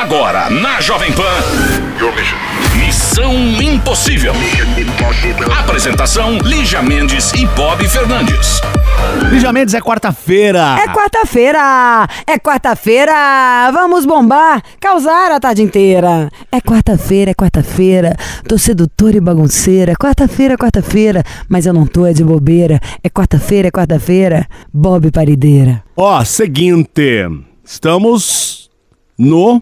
Agora, na Jovem Pan. Missão Impossível. Apresentação: Lígia Mendes e Bob Fernandes. Lígia Mendes é quarta-feira. É quarta-feira! É quarta-feira! Vamos bombar, causar a tarde inteira. É quarta-feira, é quarta-feira. Tô sedutora e bagunceira. Quarta-feira, é quarta-feira. Mas eu não tô é de bobeira. É quarta-feira, é quarta-feira. Bob Parideira. Ó, seguinte. Estamos no.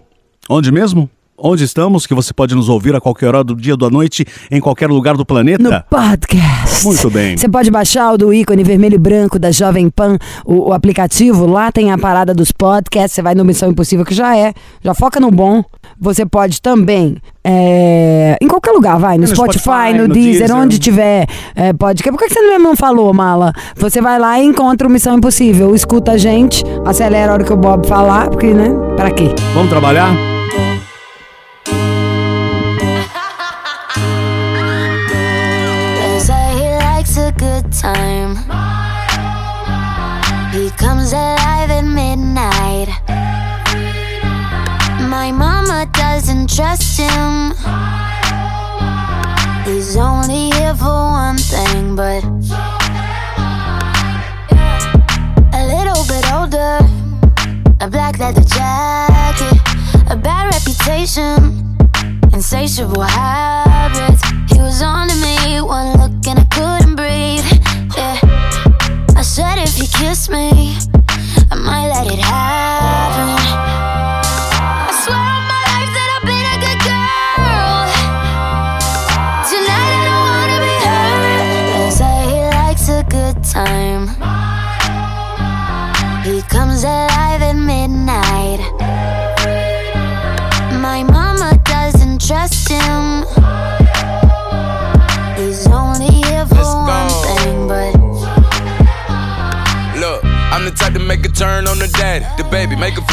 Onde mesmo? Onde estamos? Que você pode nos ouvir a qualquer hora do dia, da noite, em qualquer lugar do No planeta? podcast. Muito bem. Você pode baixar o do ícone vermelho e branco da Jovem Pan, o, o aplicativo. Lá tem a parada dos podcasts. Você vai no Missão Impossível, que já é. Já foca no bom. Você pode também. é, em qualquer lugar, vai. No, No Spotify, Spotify, no, no Deezer, Deezer. onde tiver é, podcast. Por que você mesmo não falou, Mala? Você vai lá e encontra o Missão Impossível. Escuta a gente, acelera a hora que o Bob falar, porque, né? Pra quê? Vamos trabalhar? Time. He comes alive at midnight. My mama doesn't trust him. He's only here for one thing, but a little bit older. A black leather jacket, a bad reputation insatiable habits. He was on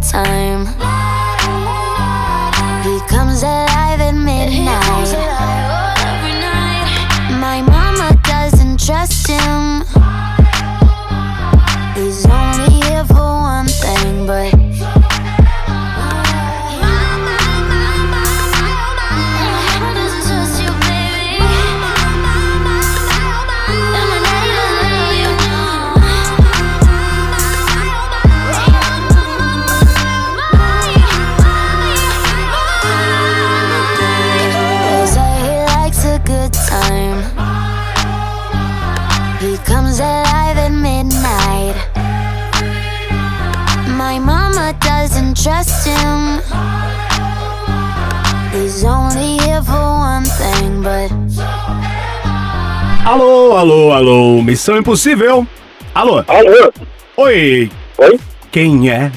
Time. Alô, alô. Missão Impossível. Alô. Alô? Oi. Oi? Quem é?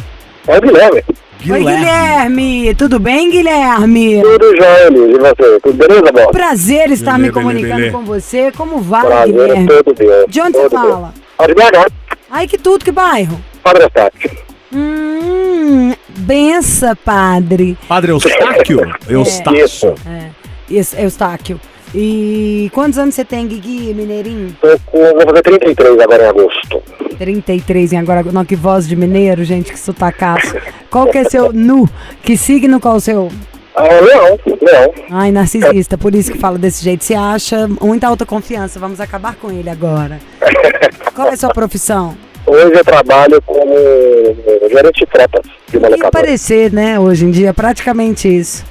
É o Guilherme. Oi, Guilherme! Tudo bem, Guilherme? Tudo jóia, Liz. E você? Tudo beleza, boss? Prazer estar Belê, me comunicando belê. com você. Como vai, Prazer é Guilherme? todo meu. De onde você todo meu. fala? De BH. Ai, que tudo, que bairro? Padre Estácio. Hum, bença, padre. Padre Eustáquio? Eustácio. Isso. Isso, Eustáquio. E quantos anos você tem, Guigui, mineirinho? Vou fazer 33 agora em agosto. 33 em agora. Não, que voz de mineiro, gente, que sotacaço. Qual que é seu nu? Que signo qual é o seu? Ah, Leão. Leão. Ai, narcisista, por isso que fala desse jeito. Se acha muita autoconfiança, vamos acabar com ele agora. Qual é a sua profissão? Hoje eu trabalho como gerente de frotas de uma locadora. parecer, né, hoje em dia, praticamente isso.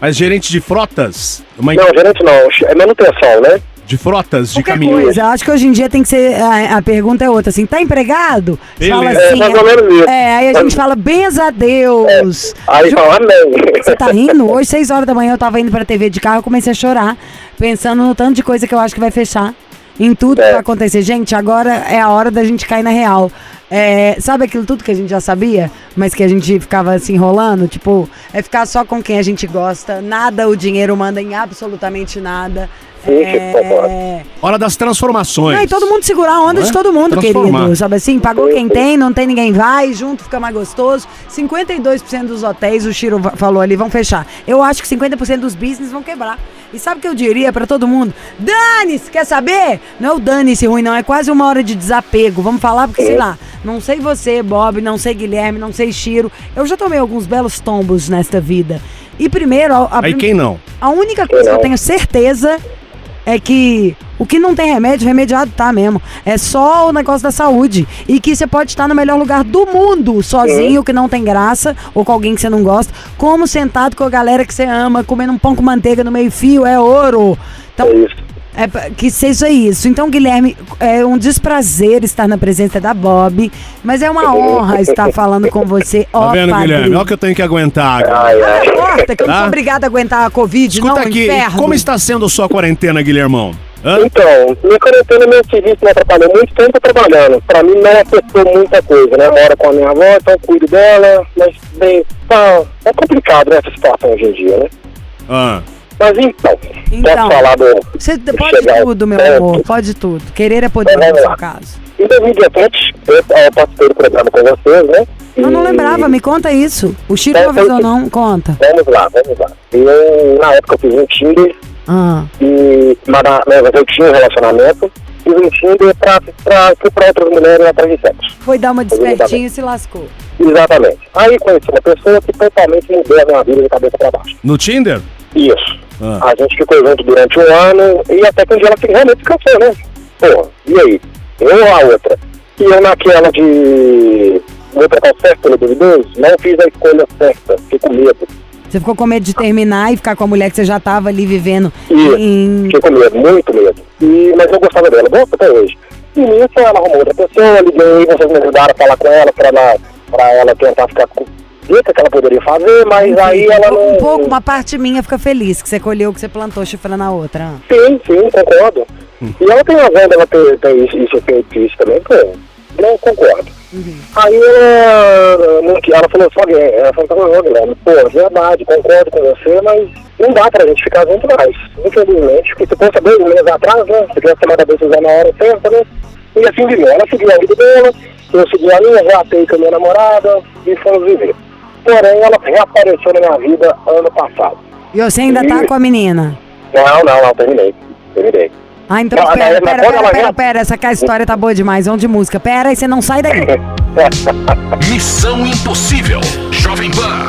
Mas gerente de frotas? Uma Não, gerente não. É manutenção, né? de frotas, de caminhões. coisa, acho que hoje em dia tem que ser. A, a pergunta é outra, assim, tá empregado? Beleza. Fala É assim. mais ou menos isso. É, aí a gente fala, benza a Deus. Aí Ju- fala, amém. Você tá rindo? Hoje, 6 horas da manhã, eu tava indo pra TV de carro, eu comecei a chorar, pensando no tanto de coisa que eu acho que vai fechar. Em tudo que É. vai acontecer. Gente, agora é a hora da gente cair na real. É, sabe aquilo tudo que a gente já sabia, mas que a gente ficava se enrolando? Tipo, é ficar só com quem a gente gosta. Nada o dinheiro manda em absolutamente nada. Ixi, É... Hora das transformações. Não, e todo mundo segurar a onda é? de todo mundo, querido. Sabe assim? Pagou quem tem, não tem ninguém vai, junto fica mais gostoso. 52% dos hotéis, o Chiro falou ali, vão fechar. Eu acho que 50% dos business vão quebrar. E sabe o que eu diria pra todo mundo? Dane-se, quer saber? Não é o dane-se ruim, não. É quase uma hora de desapego. Vamos falar, porque sei lá, não sei você, Bob, não sei Guilherme, não sei Chiro. Eu já tomei alguns belos tombos nesta vida. E primeiro, a, a Aí quem não? a única coisa que eu tenho certeza é que o que não tem remédio, remediado tá mesmo. É só o negócio da saúde. E que você pode estar no melhor lugar do mundo, sozinho, que não tem graça, ou com alguém que você não gosta, como sentado com a galera que você ama, comendo um pão com manteiga no meio-fio, é ouro. Então, É isso. É que seja isso. Então, Guilherme, é um desprazer estar na presença da Bob, mas é uma honra estar falando com você, ó Tá vendo, padre. Guilherme? Olha o que eu tenho que aguentar. agora. Ai, ai. Não importa, que eu não Tá? sou obrigada a aguentar a Covid, Escuta não, aqui, inferno. como está sendo sua quarentena, Guilhermão? Hã? Então, minha quarentena, meu serviço me atrapalhou muito tempo trabalhando. Pra mim não afetou muita coisa, né? Moro com a minha avó, então cuido dela, mas bem, tá, é complicado né, essa situação hoje em dia, né? Ah. Mas então, Então, posso falar do. Você pode tudo, meu ponto? amor, pode tudo. Querer é poder, Então, no seu caso. Em 2017, eu, eu participei do programa com vocês, né? Eu não lembrava, me conta isso. O Chico É, não avisou, foi- não? Conta. Vamos lá, vamos lá. Eu, na época, eu fiz um Tinder Ah, e mas, eu tinha um relacionamento. Fiz um Tinder pra, pra, fui pra outras mulheres atrás de sexo. foi dar uma despertinho e se lascou. Exatamente. Aí conheci uma pessoa que totalmente mudou a minha vida de cabeça pra baixo. No Tinder? Isso. Ah. A gente ficou junto durante um ano e até que um dia ela realmente cansou, né? Pô, e aí? Eu ou a outra? E eu naquela de outra tá certo pelo duvidoso, não fiz a escolha certa, fiquei com medo. Você ficou com medo de terminar e ficar com a mulher que você já tava ali vivendo Isso. em... Fiquei com medo, muito medo. E, mas eu gostava dela, gosto até hoje. E nisso ela arrumou outra pessoa, liguei, vocês me ajudaram a falar com ela pra ela, pra ela tentar ficar com que ela poderia fazer, mas aí ela não. Um pouco, uma parte minha fica feliz que você colheu o que você plantou chifrando a outra. Sim, sim, concordo. E ela tem razão dela ter, ter isso, feito isso também, pô. Não concordo. Aí ela, ela falou só, ela falou, "Ô, Guilherme, pô, é verdade, concordo com você, mas não dá pra gente ficar junto mais. Infelizmente, porque se fosse dois meses atrás, né? Se tivesse tomado a decisão na hora certa, né? E assim viveu. Ela seguiu a vida dela, eu segui a minha, reatei com a minha namorada e fomos viver. Porém, ela reapareceu na minha vida ano passado. E você ainda tá com a menina? Não, não, não, terminei. Terminei. Ah, então Não, pera, pera, pera, pera, já- pera, essa cá história tá boa demais, vamos de música. Pera aí, você não sai daí. Missão Impossível. Jovem Pan.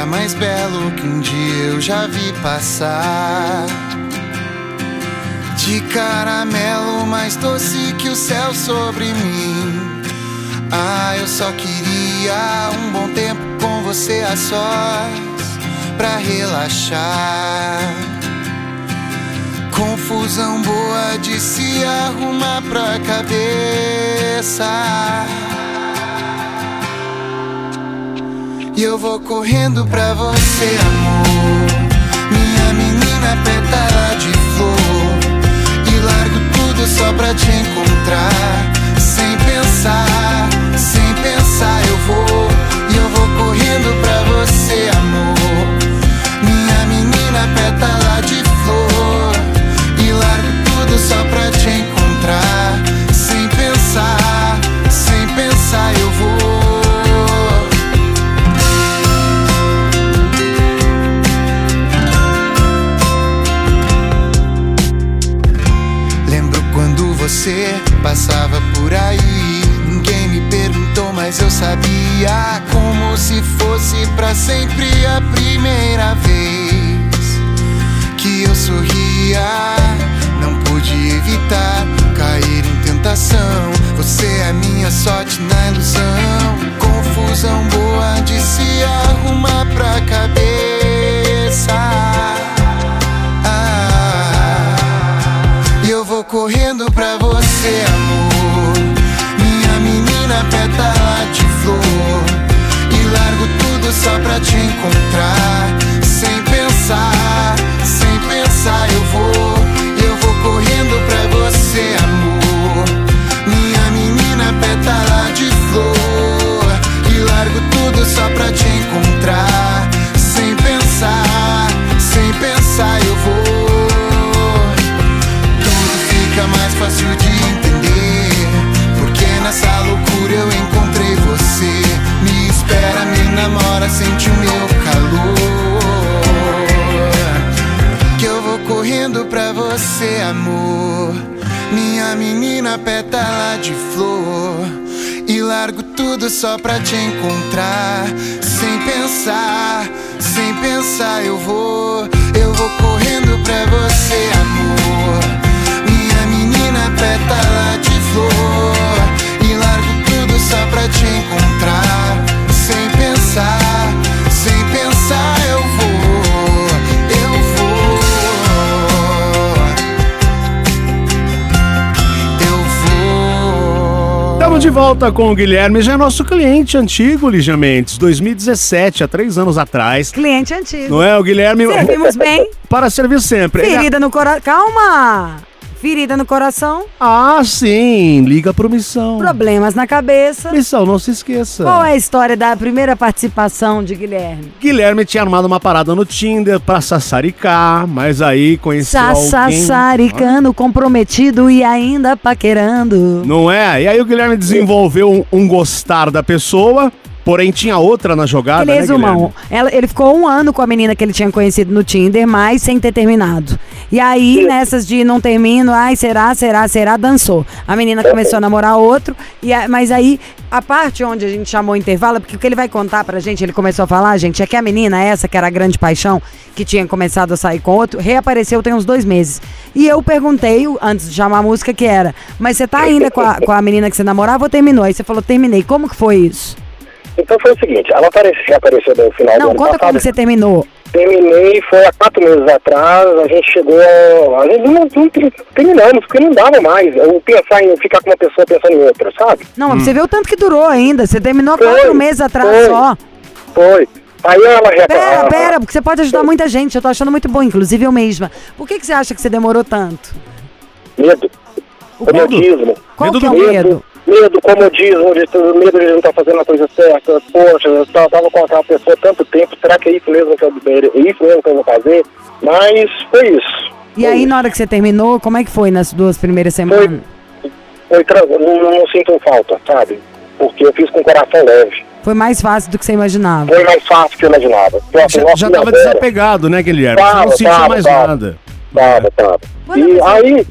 Olhar mais belo que um dia eu já vi passar. De caramelo mais doce que o céu sobre mim. Ah, eu só queria um bom tempo com você a sós pra relaxar. Confusão boa de se arrumar pra cabeça. E eu vou correndo pra você, amor. Minha menina pétala de flor. E largo tudo só pra te encontrar. Sem pensar, sem pensar eu vou. E eu vou correndo pra você, amor. Minha menina pétala de flor. E largo tudo só pra te encontrar. Você passava por aí. Ninguém me perguntou, mas eu sabia. Como se fosse pra sempre a primeira vez que eu sorria. Não pude evitar cair em tentação. Você é minha sorte na ilusão. Confusão boa de se arrumar pra cabeça. Ah, eu vou correndo pra você, amor. Minha menina pétala de flor. E largo tudo só pra te encontrar. Menina pétala de flor. E largo tudo só pra te encontrar. Sem pensar, sem pensar eu vou. Eu vou correndo pra você, amor. Minha menina pétala de flor. E largo tudo só pra te encontrar. Estamos de volta com o Guilherme, já é nosso cliente antigo, Lígia Mendes, 2017, há três anos atrás. Cliente antigo. Não é, o Guilherme? Servimos bem. Para servir sempre. Ferida no coração. Calma! Ferida no coração, Ah, sim, liga pro Missão. problemas na cabeça. Missão, não se esqueça. Qual é a história da primeira participação de Guilherme? Guilherme tinha armado uma parada no Tinder pra sassaricar, mas aí conheceu alguém... Sassaricano, comprometido e ainda paquerando. Não é? E aí o Guilherme desenvolveu um, um gostar da pessoa, porém tinha outra na jogada, Ele né, resumão. Guilherme? Ela- ele ficou um ano com a menina que ele tinha conhecido no Tinder, mas sem ter terminado. E aí, nessas de não termino, ai, será, será, será, dançou. A menina começou a namorar outro, e a- mas aí, a parte onde a gente chamou o intervalo, porque o que ele vai contar pra gente, ele começou a falar, gente, é que a menina, essa que era a grande paixão, que tinha começado a sair com outro, reapareceu tem uns dois meses. E eu perguntei, antes de chamar a música, que era, mas você tá ainda com a, com a menina que você namorava ou terminou? Aí você falou, terminei. Como que foi isso? Então foi o seguinte, ela apareceu, apareceu no final do Não, ano conta passado. como você terminou. Terminei, foi há quatro meses atrás, a gente chegou, a gente não, não ter- terminamos, porque não dava mais. Eu pensar em ficar com uma pessoa pensando em outra, sabe? Não, mas você vê o tanto que durou ainda. Você terminou há Foi, quatro meses atrás foi. só. Foi. Aí ela já Pera, pera, porque você pode ajudar muita gente. Eu tô achando muito bom, inclusive eu mesma. Por que, que você acha que você demorou tanto? Medo. O? Comodismo. Qual Medo que é do o Medo, medo? Medo, comodismo, de, medo de não estar fazendo a coisa certa. Poxa, eu tava tava com aquela pessoa há tanto tempo, será que é isso mesmo que eu, é isso mesmo que eu vou fazer? Mas foi isso. E aí, na hora que você terminou, como é que foi nas duas primeiras semanas? Foi tra- não, não sinto falta, sabe? porque eu fiz com o coração leve. Foi mais fácil do que você imaginava. Foi mais fácil do que eu imaginava. Já, nossa, já tava Vera, desapegado, né, Guilherme? Você não Tava, sentia tava, mais tava. nada. Tava, tava. E aí,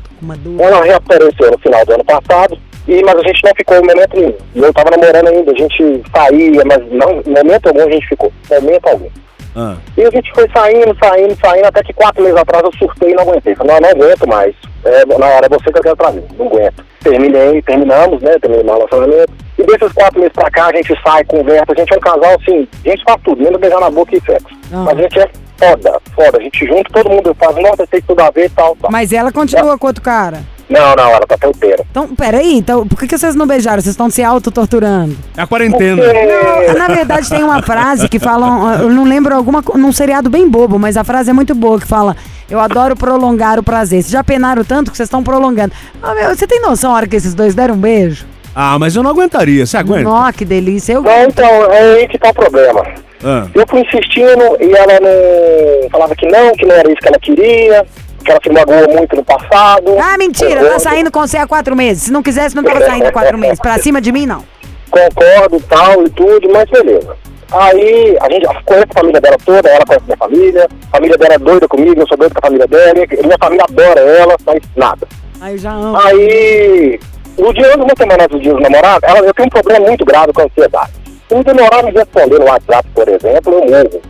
ela reapareceu no final do ano passado, e, mas a gente não ficou em momento nenhum. E eu tava namorando ainda, a gente saía, mas não, em momento algum a gente ficou. Momento algum. Ah. E a gente foi saindo, saindo, saindo, até que quatro meses atrás eu surtei e não aguentei. Falei, não, não aguento mais. É, na hora é você que eu quero pra mim, não aguento. Terminei, terminamos, né? Terminei o relacionamento. E desses quatro meses pra cá, a gente sai, conversa, a gente é um casal assim, a gente faz tudo, menos beijar na boca e sexo. Ah. Mas a gente é foda, foda. A gente junto, todo mundo faz, nossa, tem tudo a ver e tal, tal. Mas ela continua com outro cara. Não, não, ela tá solteira. Então, peraí, então, por que, que vocês não beijaram? Vocês estão se auto-torturando? É a quarentena. Porque... Na verdade, tem uma frase que fala, eu não lembro alguma, num seriado bem bobo, mas a frase é muito boa, que fala, eu adoro prolongar o prazer. Vocês já penaram tanto que vocês estão prolongando. Ah, meu, você tem noção a hora que esses dois deram um beijo? Ah, mas eu não aguentaria. Você aguenta? Nó, que delícia. Eu... Não, então, é aí que tá o problema. Ah. Eu fui insistindo e ela não falava que não, que não era isso que ela queria, que ela se magoou muito no passado. Ah, mentira, tá saindo com você há quatro meses. Se não quisesse, não tava saindo há quatro meses. Pra cima de mim, não. Concordo tal e tudo, mas beleza. Aí a gente conhece a família dela toda, ela conhece minha família, a família dela é doida comigo, eu sou doido com a família dela, minha família adora ela, mas nada. Aí já amo. Aí, no dia, uma semana antes do dia dos namorados, ela, eu tenho um problema muito grave com a ansiedade. Me demorar a me responder no WhatsApp, por exemplo, eu morro.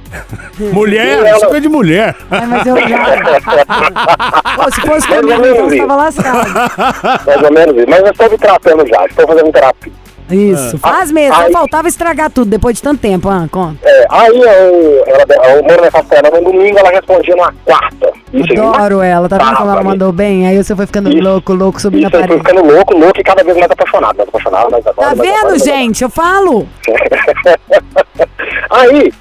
Mulher? Ela- Isso é coisa de mulher. Ai, mas eu já. Se fosse Mais ou comigo, menos então você isso. tava lascado. Mais ou menos isso. Mas eu estou me tratando já, estou fazendo terapia. Isso, faz mesmo. Aí- faltava estragar tudo depois de tanto tempo, ah, conta. É, aí eu, ela, eu moro nessa cena no domingo, ela respondia na quarta. Adoro ela, tá vendo como ela mandou bem? Aí você foi ficando Isso. louco, louco, subindo Isso, a eu fui parede. ficando louco, louco e cada vez mais apaixonado, mais apaixonado, mais adoro, Tá mais vendo, mais gente? Eu falo. Aí,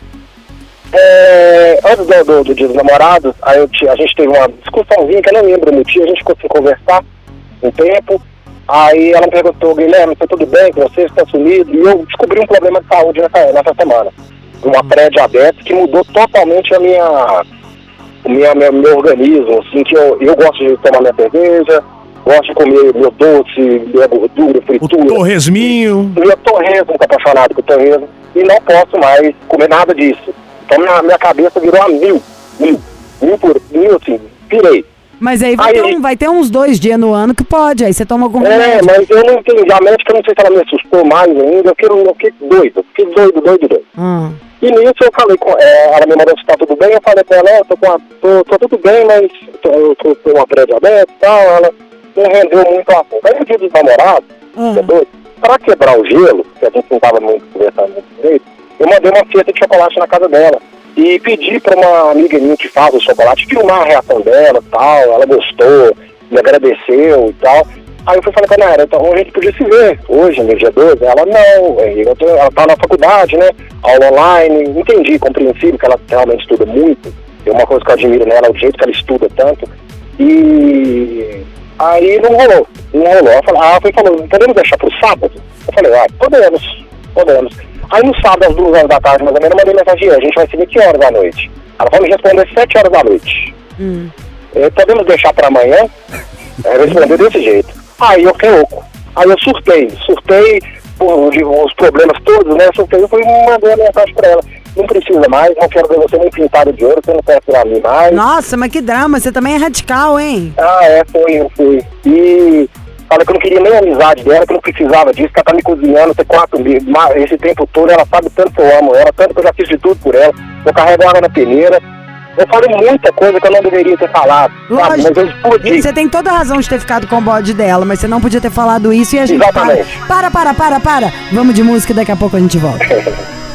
é, antes do, do, do dia dos namorados, aí ti- a gente teve uma discussãozinha que eu não lembro o motivo, a gente ficou sem conversar um tempo. Aí ela me perguntou, Guilherme, tá tudo bem com você? Você tá sumido? E eu descobri um problema de saúde nessa, nessa semana. Uma pré-diabetes que mudou totalmente a minha, o minha, meu, meu organismo, assim, que eu, eu gosto de tomar minha cerveja, gosto de comer meu doce, minha gordura, O fritura. torresminho. Eu torresmo, muito apaixonado por torresmo, e não posso mais comer nada disso. Então minha, minha cabeça virou a mil, mil, mil por mil, assim, pirei. Mas aí vai, Aí- ter, um- vai ter uns dois dias no ano que pode. Aí você toma algum É, remédio. mas eu não entendi, a médica, eu não sei se ela me assustou mais ainda, eu fiquei, eu fiquei doido, eu fiquei doido, doido, doido. Ah. E nisso eu falei com é, ela, me mandou se tá tudo bem, eu falei com ela, ó, tô, com a, tô, tô tudo bem, mas tô, eu tô com uma pré-diabetes e tal, ela não rendeu muito a fundo. Aí no dia dos namorados, é doido, pra quebrar o gelo, que a gente não tava muito conversando muito direito, eu mandei uma fita de chocolate na casa dela. E pedi pra uma amiga minha que faz o chocolate filmar a reação dela e tal, ela gostou, me agradeceu e tal. Aí eu fui falar com ela, então a gente podia se ver hoje, no dia 12. Ela, não, aí eu tô- ela tá na faculdade, né? Aula online, entendi, compreensível que ela realmente estuda muito. É uma coisa que eu admiro nela, é o jeito que ela estuda tanto. E aí não rolou, não rolou. Ela falou, ah, foi falou, podemos deixar pro sábado? Eu falei, ah, podemos, podemos. Aí no sábado, às duas horas da tarde, mais ou menos, eu mandei mensagem, a gente vai se ver que horas da noite? Ela falou me responder às sete horas da noite. Hum. Eh, podemos deixar pra amanhã? Ela respondeu desse jeito. Aí eu fiquei louco. Aí eu surtei, surtei por os problemas todos, né? Surtei e fui e mandei a mensagem pra ela. Não precisa mais, não quero ver você nem pintado de ouro, você não quer tirar mim mais. Nossa, mas que drama. Você também é radical, hein? Ah, é, foi, eu fui. E falei que eu não queria nem a amizade dela, que eu não precisava disso, que ela tá me cozinhando tem quatro meses, esse tempo todo, ela sabe tanto que eu amo ela, tanto que eu já fiz de tudo por ela. Eu carrego água na peneira. Eu falei muita coisa que eu não deveria ter falado, sabe? Mas eu explodi. Você tem toda a razão de ter ficado com o bode dela, mas você não podia ter falado isso e a gente Exatamente. para. Para, para, para, para. Vamos de música e daqui a pouco a gente volta.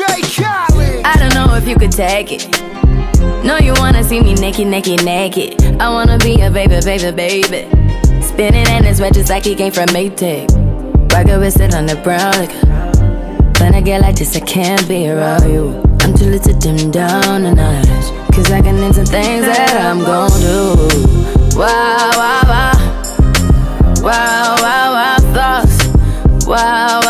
DJ Khaled. I don't know if you could take it. No, you wanna see me naked, naked, naked. I wanna be a baby, baby, baby. Spinning in his red just like he came from Maytag. Rocket with it on the brown. When I get like this, I can't be around you. I'm too little to dim down the notch. Cause I can into things that I'm gon' do. Wow, wow, wow. Wow, wow, wow, thoughts. Wow, wow.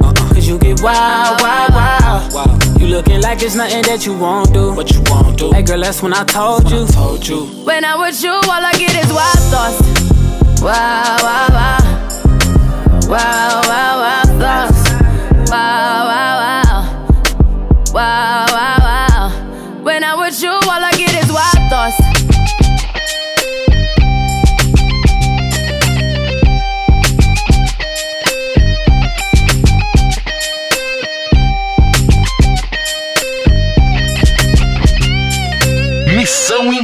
Cause you get wild, wild, wild. You looking like it's nothing that you won't do. What you won't do. Hey girl, that's when I told you. told you. When I'm with you, all I get is wild thoughts. Wow, wow, wow. Wow, wow, wow, thoughts. Wow, wow, wow.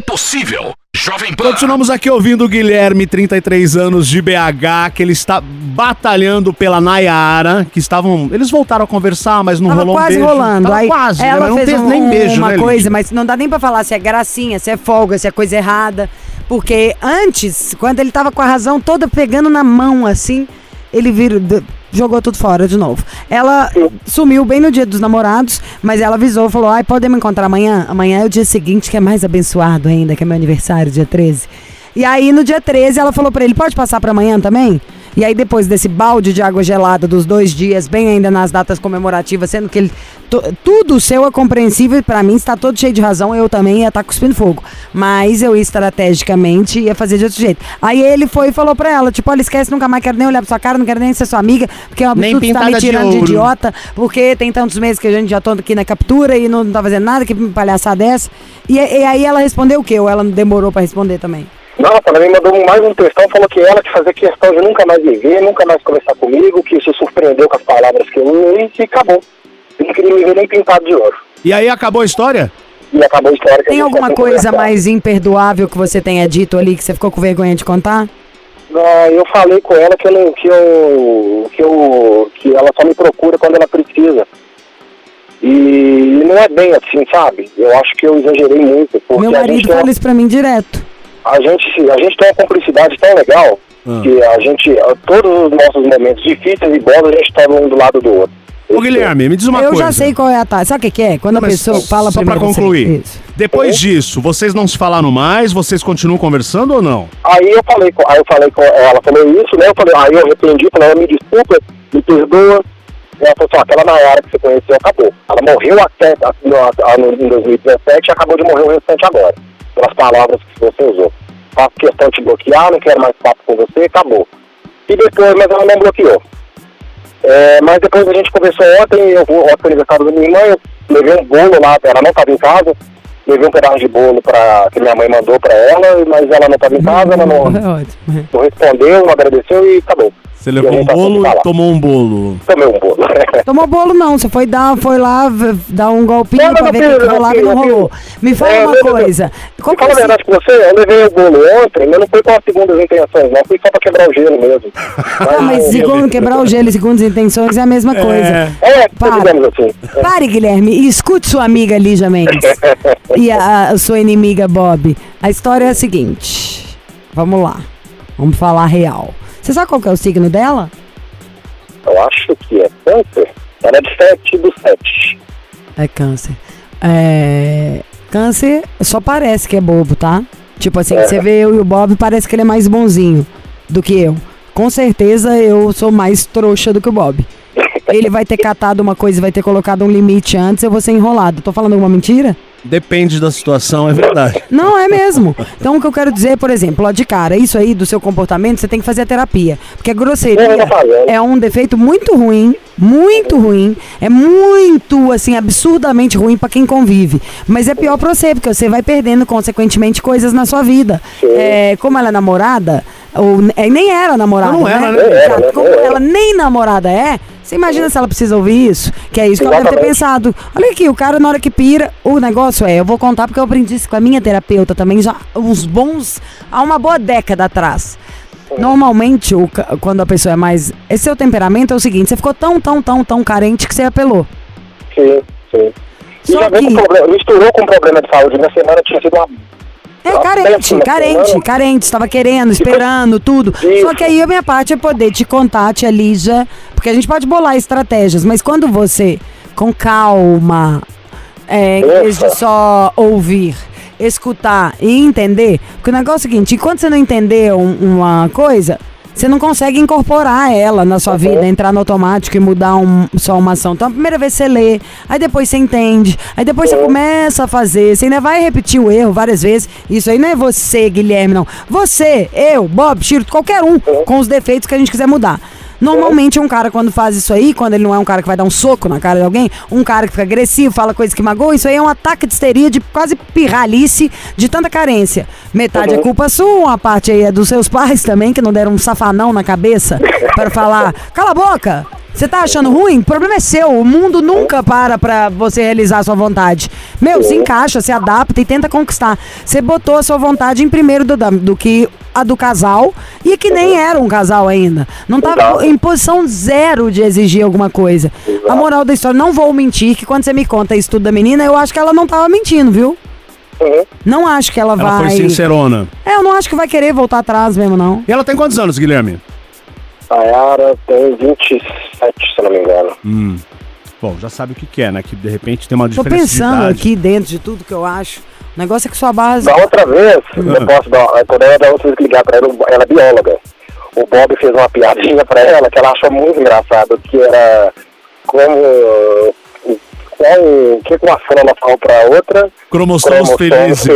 Impossível. Jovem Pan. Continuamos aqui ouvindo o Guilherme, 33 anos de BH, que ele está batalhando pela Nayara, que estavam. Eles voltaram a conversar, mas não Tava rolou um quase beijo. rolando. Tava Aí quase, ela Mas não fez teve um- nem beijo, uma né, coisa, Lídia? mas não dá nem pra falar se é gracinha, se é folga, se é coisa errada. Porque antes, quando ele tava com a razão toda pegando na mão assim, ele vira, jogou tudo fora de novo. Ela sumiu bem no dia dos namorados, mas ela avisou, falou: ai, podemos encontrar amanhã? Amanhã é o dia seguinte, que é mais abençoado ainda, que é meu aniversário, dia 13. E aí, no dia 13, ela falou pra ele: pode passar pra amanhã também? E aí, depois desse balde de água gelada dos dois dias, bem ainda nas datas comemorativas, sendo que ele. tudo seu é compreensível, e pra mim está todo cheio de razão, eu também ia estar cuspindo fogo. Mas eu estrategicamente ia fazer de outro jeito. Aí ele foi e falou pra ela: tipo, olha, esquece, nunca mais quero nem olhar pra sua cara, não quero nem ser sua amiga, porque é um absurdo você tá me de tirando de, ouro. idiota, porque tem tantos meses que a gente já tô aqui na captura e não tá fazendo nada, que palhaçada é essa. E, e aí ela respondeu o quê? Ou ela demorou pra responder também? Não, ela me mandou mais um textão, falou que ela que fazia questão de nunca mais me ver, nunca mais conversar comigo, que se surpreendeu com as palavras que eu usei e acabou. Não queria me ver nem pintado de ouro. E aí acabou a história? E acabou a história. Tem alguma coisa mais imperdoável que você tenha dito ali que você ficou com vergonha de contar? Ah, eu falei com ela que eu, não- que eu que eu que ela só me procura quando ela precisa. E não é bem assim, sabe? Eu acho que eu exagerei muito. Meu marido fala uma- isso pra mim direto. A gente a gente tem uma cumplicidade tão legal Ah. que a gente a- todos os nossos momentos difíceis e bons a gente toma um do lado do outro. Ô, Guilherme, me diz uma eu coisa. já sei qual é a taça. Sabe o que, que é? Quando a Mas pessoa fala Só você- concluir. Isso. Depois disso, vocês não se falaram mais? Vocês continuam conversando ou não? Aí eu falei com, aí eu falei com ela, falou isso, né? Eu falei, aí eu arrependi, falei, ela me desculpa, me perdoa. Ela falou assim, aquela Nayara que você conheceu acabou. Ela morreu até a- no, a- no, em 2017 e acabou de morrer o restante agora. Pelas palavras que você usou. Faço questão de te bloquear, não quero mais papo com você, acabou. E depois, mas ela não bloqueou. É, mas depois a gente conversou ontem, eu vou ontem foi aniversário da minha irmã, eu levei um bolo lá, ela não estava em casa, levei um pedaço de bolo pra, que minha mãe mandou pra ela, mas ela não estava em casa, ela não, É não respondeu, não agradeceu e acabou. Você levou um bolo e tomou um bolo. Tomei um bolo. Tomou bolo não, você foi dar, foi lá dar um golpinho Não, pra ver o que rolava e não rolou. Me fala É, uma coisa. Qual Fala a é verdade com você, eu levei o bolo ontem, mas não foi com as segundas intenções, não, fui só pra quebrar o gelo mesmo. Ah, mas segundo quebrar o gelo e segundo as intenções é a mesma coisa. É, Para. digamos assim. Pare, Guilherme, e escute sua amiga Lígia Mendes e a, a sua inimiga Bob. A história é a seguinte. Vamos lá. Vamos falar real. Você sabe qual que é o signo dela? Eu acho que é câncer. Ela é de 7 do 7. É câncer. É. Câncer só parece que é bobo, tá? Tipo assim, É. você vê eu e o Bob, parece que ele é mais bonzinho do que eu. Com certeza eu sou mais trouxa do que o Bob. Ele vai ter catado uma coisa e vai ter colocado um limite antes, eu vou ser enrolado. Tô falando alguma mentira? Depende da situação, é verdade. Não, é mesmo. Então o que eu quero dizer, por exemplo, ó, de cara, isso aí do seu comportamento, você tem que fazer a terapia. Porque a grosseria é um defeito muito ruim, muito ruim. É muito, assim, absurdamente ruim pra quem convive. Mas é pior pra você, porque você vai perdendo, consequentemente, coisas na sua vida. É, como ela é namorada, ou é, nem era namorada. Não, não era, né? Era, né? Como Não era. ela nem namorada é, você imagina se ela precisa ouvir isso? Que é isso que ela deve ter Exatamente. pensado. Olha aqui, o cara na hora que pira, o negócio é, eu vou contar porque eu aprendi isso com a minha terapeuta também já uns bons, há uma boa década atrás. Normalmente, o quando a pessoa é mais. Esse seu temperamento é o seguinte: você ficou tão, tão, tão, tão carente que você apelou. Sim, sim. Só já que- com problema, misturou com problema de saúde. Minha semana tinha sido uma. É uma carente, carente, semana. carente. Estava querendo, esperando, tudo. Só que aí a minha parte é poder te contar, tia Lígia, porque a gente pode bolar estratégias, mas quando você, com calma, é, em vez de só ouvir, escutar e entender, porque o negócio é o seguinte, enquanto você não entender um- uma coisa, você não consegue incorporar ela na sua vida, entrar no automático e mudar um- só uma ação. Então, a primeira vez você lê, aí depois você entende, aí depois você começa a fazer, você ainda vai repetir o erro várias vezes. Isso aí não é você, Guilherme, não. Você, eu, Bob, Chiro, qualquer um, com os defeitos que a gente quiser mudar. Normalmente um cara quando faz isso aí, quando ele não é um cara que vai dar um soco na cara de alguém, um cara que fica agressivo, fala coisas que magoam, isso aí é um ataque de histeria, de quase pirralice, de tanta carência. Metade é culpa sua, uma parte aí é dos seus pais também, que não deram um safanão na cabeça para falar, cala a boca, Você tá achando ruim? O problema é seu. O mundo nunca para pra você realizar a sua vontade. Meu, se encaixa, se adapta e tenta conquistar. Você botou a sua vontade em primeiro do, do que a do casal e que nem era um casal ainda. Não tava em posição zero de exigir alguma coisa. A moral da história, não vou mentir que quando você me conta isso tudo da menina, eu acho que ela não tava mentindo, viu? Não acho que ela, Ela vai. foi sincerona. É, eu não acho que vai querer voltar atrás mesmo, não. E ela tem quantos anos, Guilherme? A Yara tem 27, se eu não me engano. Hum. Bom, já sabe o que que é, né? Que de repente tem uma Tô diferença de pensando aqui dentro de tudo que eu acho. O negócio é que sua base. Da outra vez, Hum. eu posso dar, quando eu da outra vez ligar pra ela, ela é bióloga. O Bob fez uma piadinha pra ela que ela achou muito engraçado, que era como qual, o que que uma flama fala pra outra? Cromossomos felizes.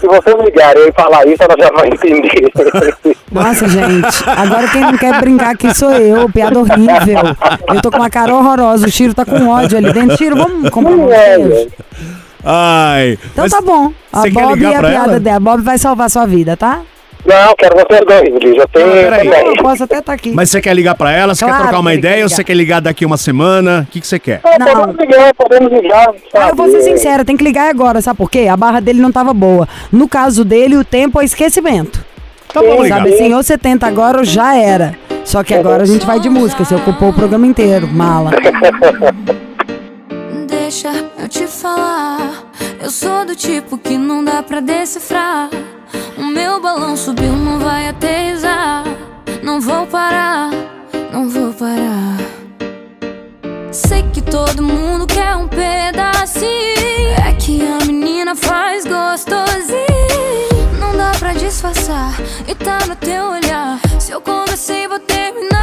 Se vocês ligarem e falar isso, ela já vai entender. Nossa, gente. Agora quem não quer brincar aqui sou eu. Piada horrível. Eu tô com uma cara horrorosa. O Chiro tá com ódio ali dentro. Chiro, vamos comprar um queijo? Ai. Então tá bom. A Bob e a piada ela? dela. A Bob vai salvar sua vida, tá? Não, quero vocês dois, Liz. Eu tenho peraí. também. Eu posso até estar aqui. Mas você quer ligar pra ela? Você Claro quer trocar uma ideia ou você quer ligar daqui uma semana? O que, que você quer? Não, podemos ligar, podemos ligar. Ah, eu vou ser sabe? sincera, tem que ligar agora, sabe por quê? A barra dele não tava boa. No caso dele, o tempo é esquecimento. Então vamos ligar. Sabe assim, ou você tenta agora ou já era. Só que agora a gente vai de música, você ocupou o programa inteiro, mala. Deixa eu te falar. Eu sou do tipo que não dá pra decifrar. O meu balão subiu, não vai aterrissar. Não vou parar, não vou parar. Sei que todo mundo quer um pedacinho. É que a menina faz gostosinho. Não dá pra disfarçar, e tá no teu olhar. Se eu comecei, vou terminar.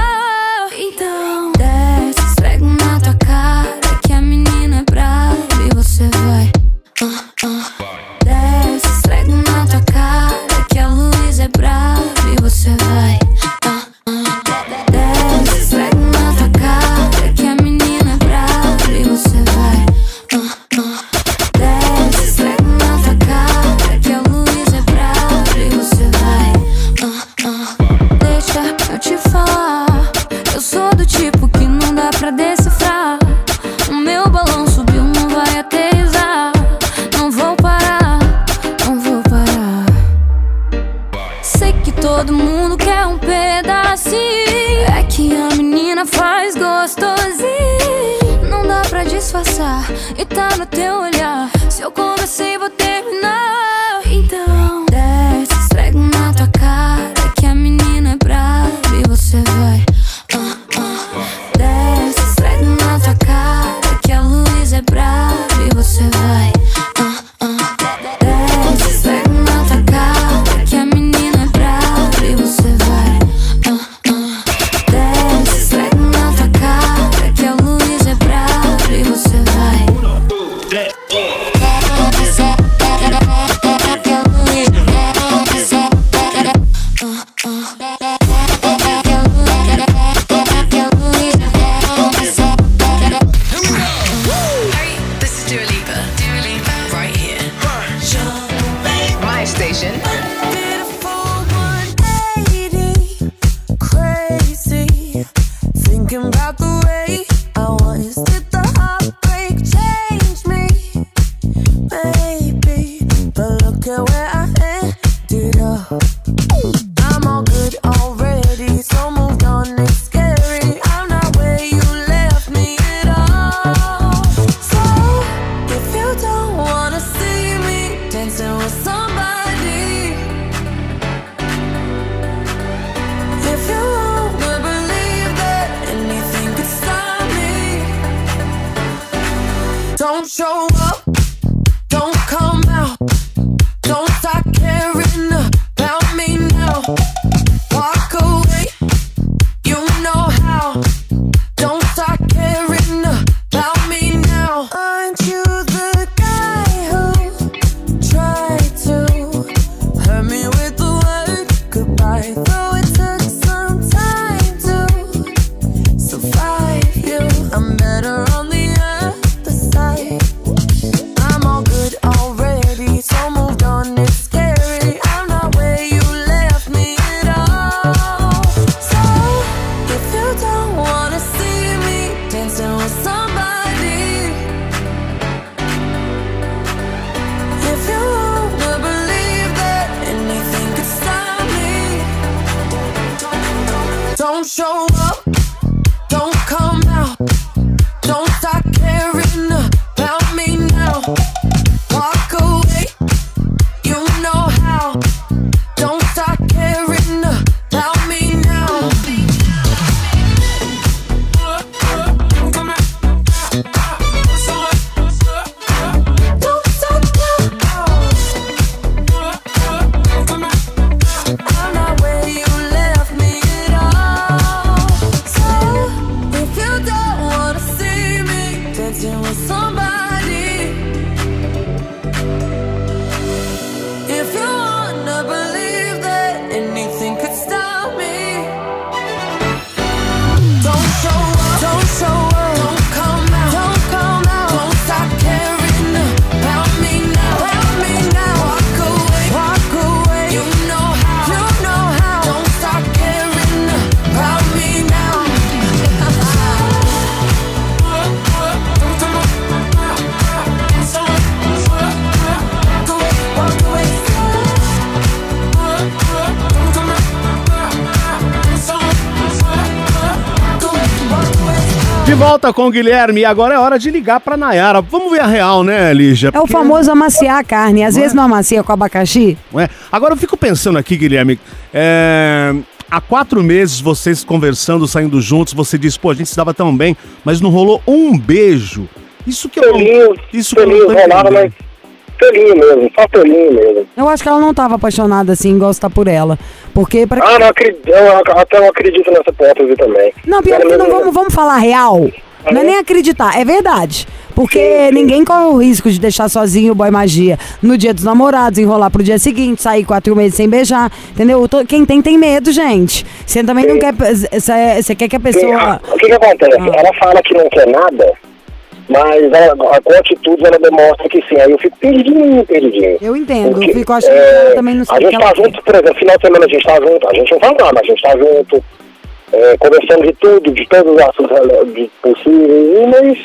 Don't come out, volta com o Guilherme e agora é hora de ligar pra Nayara. Vamos ver a real, né, Lígia? É o famoso amaciar a carne. Às vezes não amacia com abacaxi. Não é? Agora eu fico pensando aqui, Guilherme. é, Há quatro meses vocês conversando, saindo juntos, você disse, pô, a gente se dava tão bem, mas não rolou um beijo. Isso que eu não. Isso que eu não rolava, mas pelinho mesmo, só pelinho mesmo. Eu acho que ela não tava apaixonada assim, igual está por ela. Porque pra Ah, não acredito, eu até eu acredito nessa hipótese também. Não, pior que não vamos, vamos falar real. Não é nem acreditar, é verdade. Porque ninguém corre o risco de deixar sozinho o boy magia no dia dos namorados, enrolar pro dia seguinte, sair quatro meses sem beijar, entendeu? Quem tem, tem medo, gente. Você também não quer. Você quer que a pessoa. a- o que que acontece? Ah. Ela fala que não quer nada, mas ela, a- com atitudes ela demonstra que sim. Aí eu fico perdidinho, perdidinho. Eu entendo, Porque, eu fico achando que é, ela também não A sabe o gente que tá junto, por exemplo, final de semana a gente tá junto, a gente não fala nada, mas a gente tá junto, é, conversando de tudo, de todos os assuntos possíveis, mas,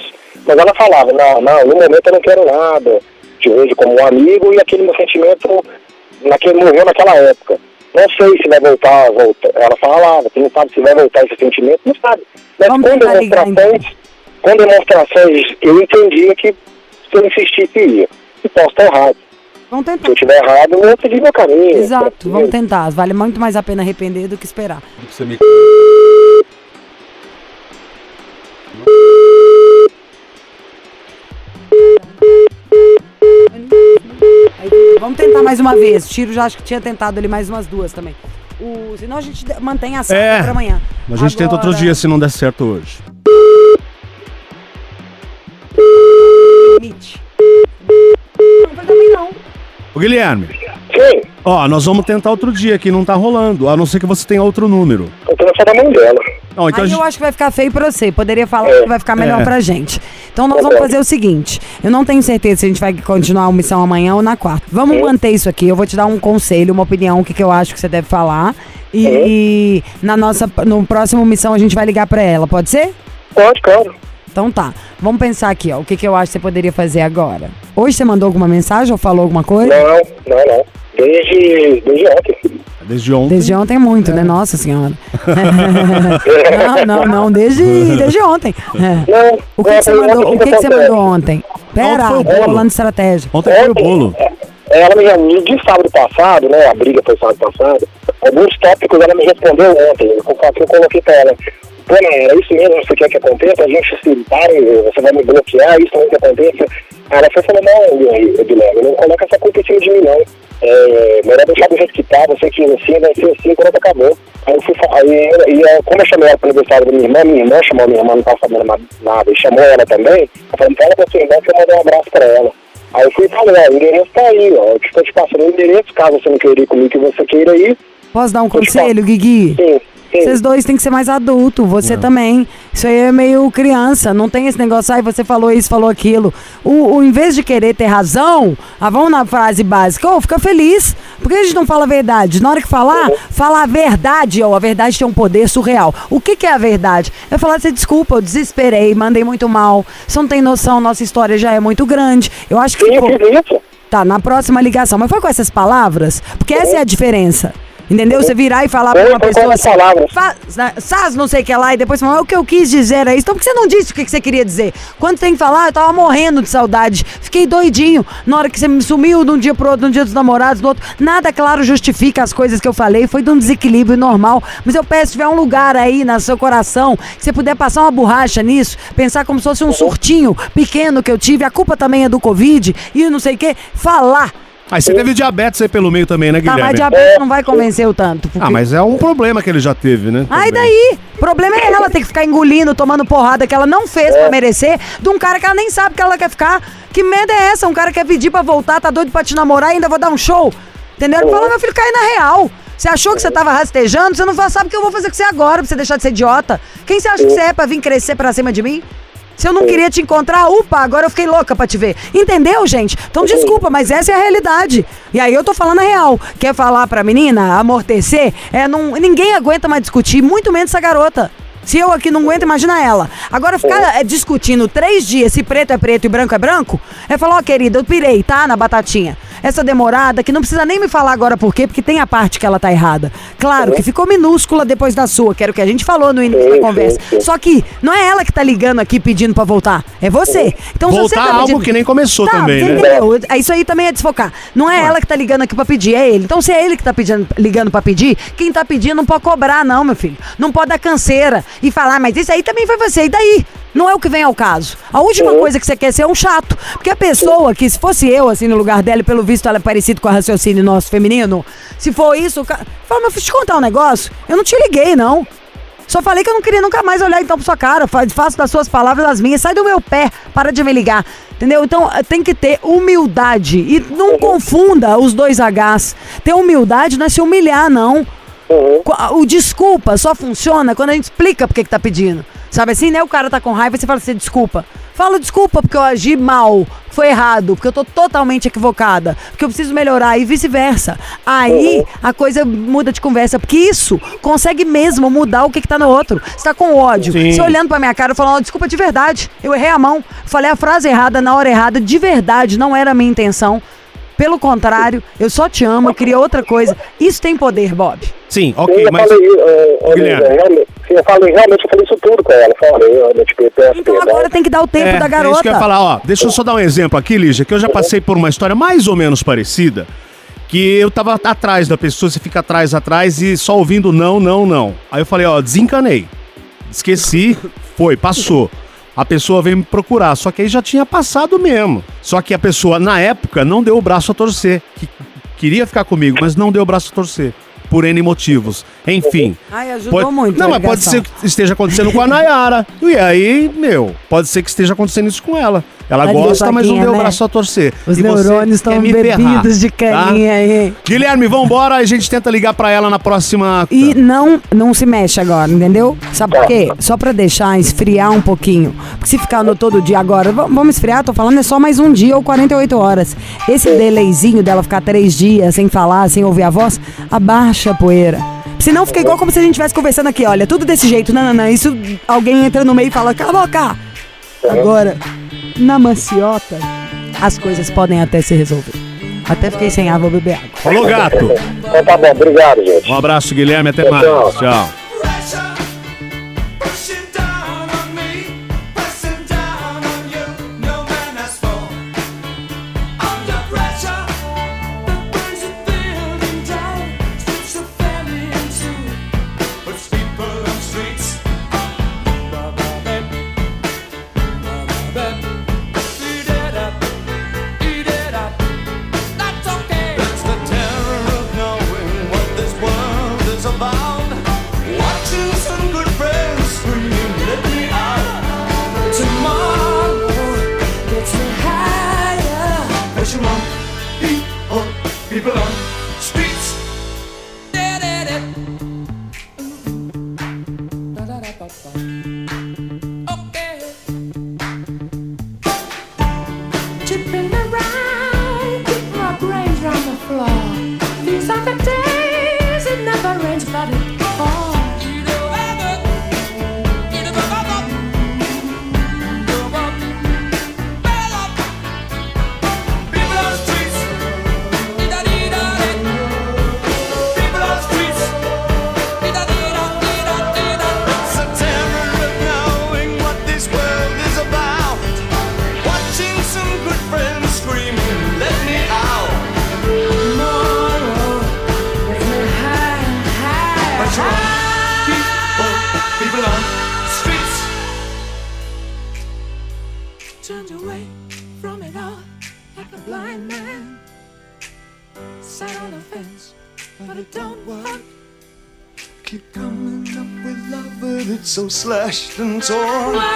mas ela falava, não, não, no momento eu não quero nada, te vejo como um amigo e aquele meu sentimento naquele, morreu naquela época. Não sei se vai voltar, volta. ela falava, que não sabe se vai voltar esse sentimento, não sabe. Mas com demonstrações, com demonstrações, eu entendia que se eu insistisse ia. E posso estar errado. Vamos tentar. Se eu estiver errado, eu vou seguir meu caminho. Exato, vamos tentar. Vale muito mais a pena arrepender do que esperar. Você me... Vamos tentar mais uma vez. O Tiro já acho que tinha tentado ali mais umas duas também. O, senão a gente mantém a saca É. pra amanhã. A gente tenta outro Agora- dia se não der certo hoje. Limite. Não foi também não. Ô, Guilherme. Sim. Ó, nós vamos tentar outro dia que não tá rolando, a não ser que você tenha outro número. Eu tenho só da mãe dela. Não, então Aí gente... eu acho que vai ficar feio pra você. Poderia falar É. que vai ficar melhor É. pra gente. Então nós Tá vamos fazer o seguinte. Eu não tenho certeza se a gente vai continuar a missão amanhã ou na quarta. Vamos manter isso aqui. Eu vou te dar um conselho, uma opinião, o que, que eu acho que você deve falar. E, e na nossa, no próximo missão a gente vai ligar pra ela. Pode ser? Pode, claro. Então tá. Vamos pensar aqui, ó. O que, que eu acho que você poderia fazer agora? Hoje você mandou alguma mensagem ou falou alguma coisa? Não, não, não. Desde, desde ontem. Desde ontem. Desde ontem muito, né? Nossa senhora. não, não, não, desde, desde ontem. É. Não, O que, que você mandou, ontem o que, que você mandou ontem? Pera, Ontem foi o tô bolo. falando de estratégia. Ontem foi o bolo. Ela me reuniu de sábado passado, né? A briga foi sábado passado. Alguns tópicos ela me respondeu ontem. Eu, eu coloquei pra ela. Pô, não, é isso mesmo que você quer que aconteça? A gente se pare, você vai me bloquear, isso não que aconteça. Ela foi falando, não, Guilherme, não coloca essa culpa em cima de mim, não. É, melhor deixar do jeito que tá, você que assim, vai ser assim quando acabou. Aí eu fui aí, e, como eu chamei ela pro aniversário da minha irmã, minha irmã chamou minha irmã, não tava sabendo na- nada, e chamou ela também, eu falei, fala pra sua irmã que eu mandei um abraço pra ela. Aí eu fui e falei, ó, o endereço tá aí, ó, eu estou te passando o endereço, caso você não queira ir comigo que você queira ir. Posso dar um conselho, Guigui? Sim, sim. Vocês dois têm que ser mais adulto, você também. Isso aí é meio criança, não tem esse negócio, aí você falou isso, falou aquilo. O, o em vez de querer ter razão, ah, vamos na frase básica, ô, fica feliz. Por que a gente não fala a verdade? Na hora que falar, fala a verdade, ó, a verdade tem um poder surreal. O que, que é a verdade? É falar assim, desculpa, eu desesperei, mandei muito mal, você não tem noção, nossa história já é muito grande. Eu acho que ficou... Tá, na próxima ligação. Mas foi com essas palavras? Porque essa é a diferença. Entendeu? Você virar e falar pra Foi, uma pessoa com assim, Saz não sei o que lá, e depois falar, "Ah, o que eu quis dizer era isso. Então por que você não disse o que você queria dizer? Quando tem que falar, eu tava morrendo de saudade. Fiquei doidinho na hora que você me sumiu de um dia pro outro, no dia dos namorados, no outro. Nada, claro, justifica as coisas que eu falei. Foi de um desequilíbrio normal. Mas eu peço, se tiver um lugar aí no seu coração, que você puder passar uma borracha nisso, pensar como se fosse um surtinho pequeno que eu tive, a culpa também é do Covid, e não sei o que, falar. Aí você teve diabetes aí pelo meio também, né, Tá, Guilherme? mas diabetes não vai convencer o tanto. porque- Ah, mas é um problema que ele já teve, né? Ai, também. daí? O problema é ela ter que ficar engolindo, tomando porrada que ela não fez pra merecer, de um cara que ela nem sabe que ela quer ficar. Que merda é essa? Um cara quer pedir pra voltar, tá doido pra te namorar e ainda vou dar um show. Entendeu? Ele falou, meu filho, cai na real. Você achou que você tava rastejando? Você não fa- sabe o que eu vou fazer com você agora pra você deixar de ser idiota. Quem você acha que você é pra vir crescer pra cima de mim? Se eu não queria te encontrar, upa, agora eu fiquei louca pra te ver. Entendeu, gente? Então desculpa, mas essa é a realidade. E aí eu tô falando a real. Quer falar pra menina amortecer? É, não, ninguém aguenta mais discutir, muito menos essa garota. Se eu aqui não aguento, imagina ela. Agora ficar é, discutindo três dias se preto é preto e branco é branco, é falar, ó, querida, eu pirei, tá? Na batatinha. Essa demorada, que não precisa nem me falar agora por quê, porque tem a parte que ela tá errada. Claro que ficou minúscula depois da sua, que era o que a gente falou no início da conversa. Só que não é ela que tá ligando aqui pedindo pra voltar, é você. Então se você Voltar tá algo pedindo... que nem começou Tá, também, você né? entendeu? Isso aí também é desfocar. Não é ela que tá ligando aqui pra pedir, é ele. Então, se é ele que tá pedindo, ligando pra pedir, quem tá pedindo não pode cobrar, não, meu filho. Não pode dar canseira e falar, mas isso aí também foi você. E daí? Não é o que vem ao caso. A última coisa que você quer ser é um chato. Porque a pessoa que, se fosse eu, assim, no lugar dela, e pelo visto ela é parecida com a raciocínio nosso feminino, se for isso, o cara. Fala, deixa eu te contar um negócio. Eu não te liguei, não. Só falei que eu não queria nunca mais olhar então pra sua cara. Fa- Faço das suas palavras as minhas. Sai do meu pé. Para de me ligar. Entendeu? Então eh, tem que ter humildade. E não confunda os dois Hs. Ter humildade não é se humilhar, não. Qu- O desculpa só funciona quando a gente explica por que que tá pedindo. Sabe assim, né? O cara tá com raiva e você fala assim, desculpa. Fala desculpa porque eu agi mal, foi errado, porque eu tô totalmente equivocada, porque eu preciso melhorar e vice-versa. Aí a coisa muda de conversa, porque isso consegue mesmo mudar o que que tá no outro. Você tá com ódio, Sim. você olhando pra minha cara e falando, desculpa de verdade, eu errei a mão, falei a frase errada na hora errada, de verdade, não era a minha intenção. Pelo contrário, eu só te amo, eu queria outra coisa. Isso tem poder, Bob. Sim, ok, mas. eh, eh, Guilherme. Sim, eu falei, realmente, eu falei isso tudo com ela. Falei, realmente, peço Então perdão. agora tem que dar o tempo É, da É garota. isso que eu ia falar, ó. Deixa eu só dar um exemplo aqui, Lígia, que eu já passei por uma história mais ou menos parecida. Que eu tava atrás da pessoa, você fica atrás, atrás e só ouvindo não, não, não. Aí eu falei, ó, desencanei. Esqueci, foi, passou. A pessoa veio me procurar, só que aí já tinha passado mesmo. Só que a pessoa, na época, não deu o braço a torcer. Que queria ficar comigo, mas não deu o braço a torcer. Por N motivos. Enfim. Ai, ajudou muito Não, mas pode ser que esteja acontecendo com a Nayara. E aí, meu, pode ser que esteja acontecendo isso com ela. Ela Ali, gosta, mas não deu o né? braço a torcer. Os E neurônios estão bebidos de tá? caninha aí. Guilherme, vambora, a gente tenta ligar pra ela na próxima. E não, não se mexe agora, entendeu? Sabe por quê? Só pra deixar esfriar um pouquinho. Porque se ficar no todo dia agora, vamos esfriar, tô falando, é só mais um dia ou 48 horas. Esse delayzinho dela ficar três dias sem falar, sem ouvir a voz, abaixa a poeira. Senão fica igual como se a gente estivesse conversando aqui, olha, tudo desse jeito, não, não, não. Isso alguém entra no meio e fala, cala a boca! Agora, na maciota, as coisas podem até se resolver. Até fiquei sem água, vou beber água. Falou, gato. Então tá bom, obrigado, gente. Um abraço, Guilherme, até Tchau, mais. tchau. Slashed and torn.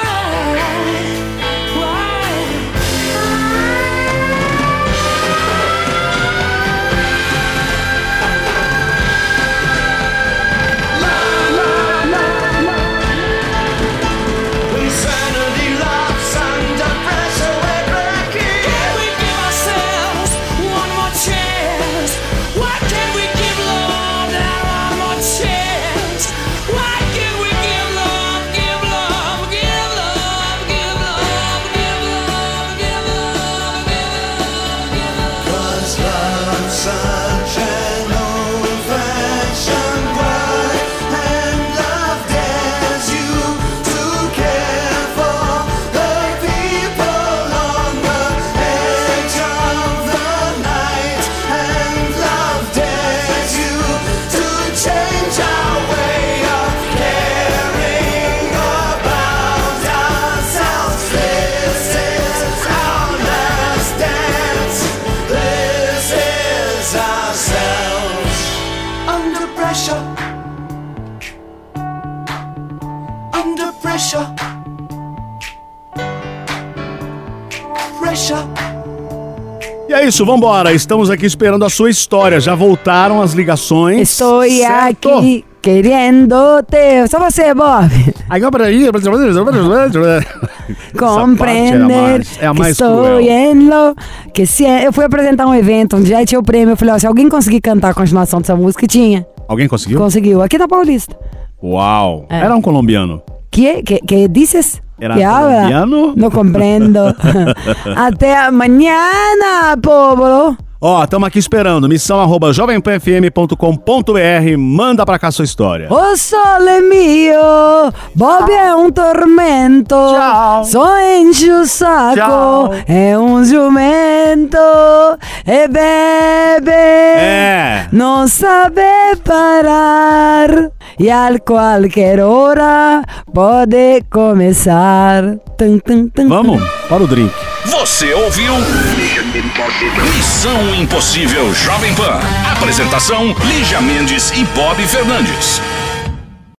É isso, vambora. Estamos aqui esperando a sua história. Já voltaram as ligações. Estou certo? aqui querendo te. Só você, Bob. Compreender É a que mais estou em lo que se é- Eu fui apresentar um evento onde já tinha o prêmio. Eu falei, ó, se alguém conseguir cantar a continuação dessa música, tinha. Alguém conseguiu? Conseguiu. Aqui na Paulista. Uau. É. Era um colombiano. Que, que, que dices? Era que habla? colombiano? Não compreendo. Até amanhã, povo. Ó, estamos aqui esperando. Missão arroba jovempanfm.com.br. Manda pra cá sua história. O sole mio, Bob é um tormento. Só enche o saco, Tchau. é um jumento. E bebe, É. não sabe parar. E a qualquer hora pode começar. Tum, tum, tum, Vamos para o drink. Você ouviu? Missão Impossível Jovem Pan. Apresentação: Lígia Mendes e Bob Fernandes.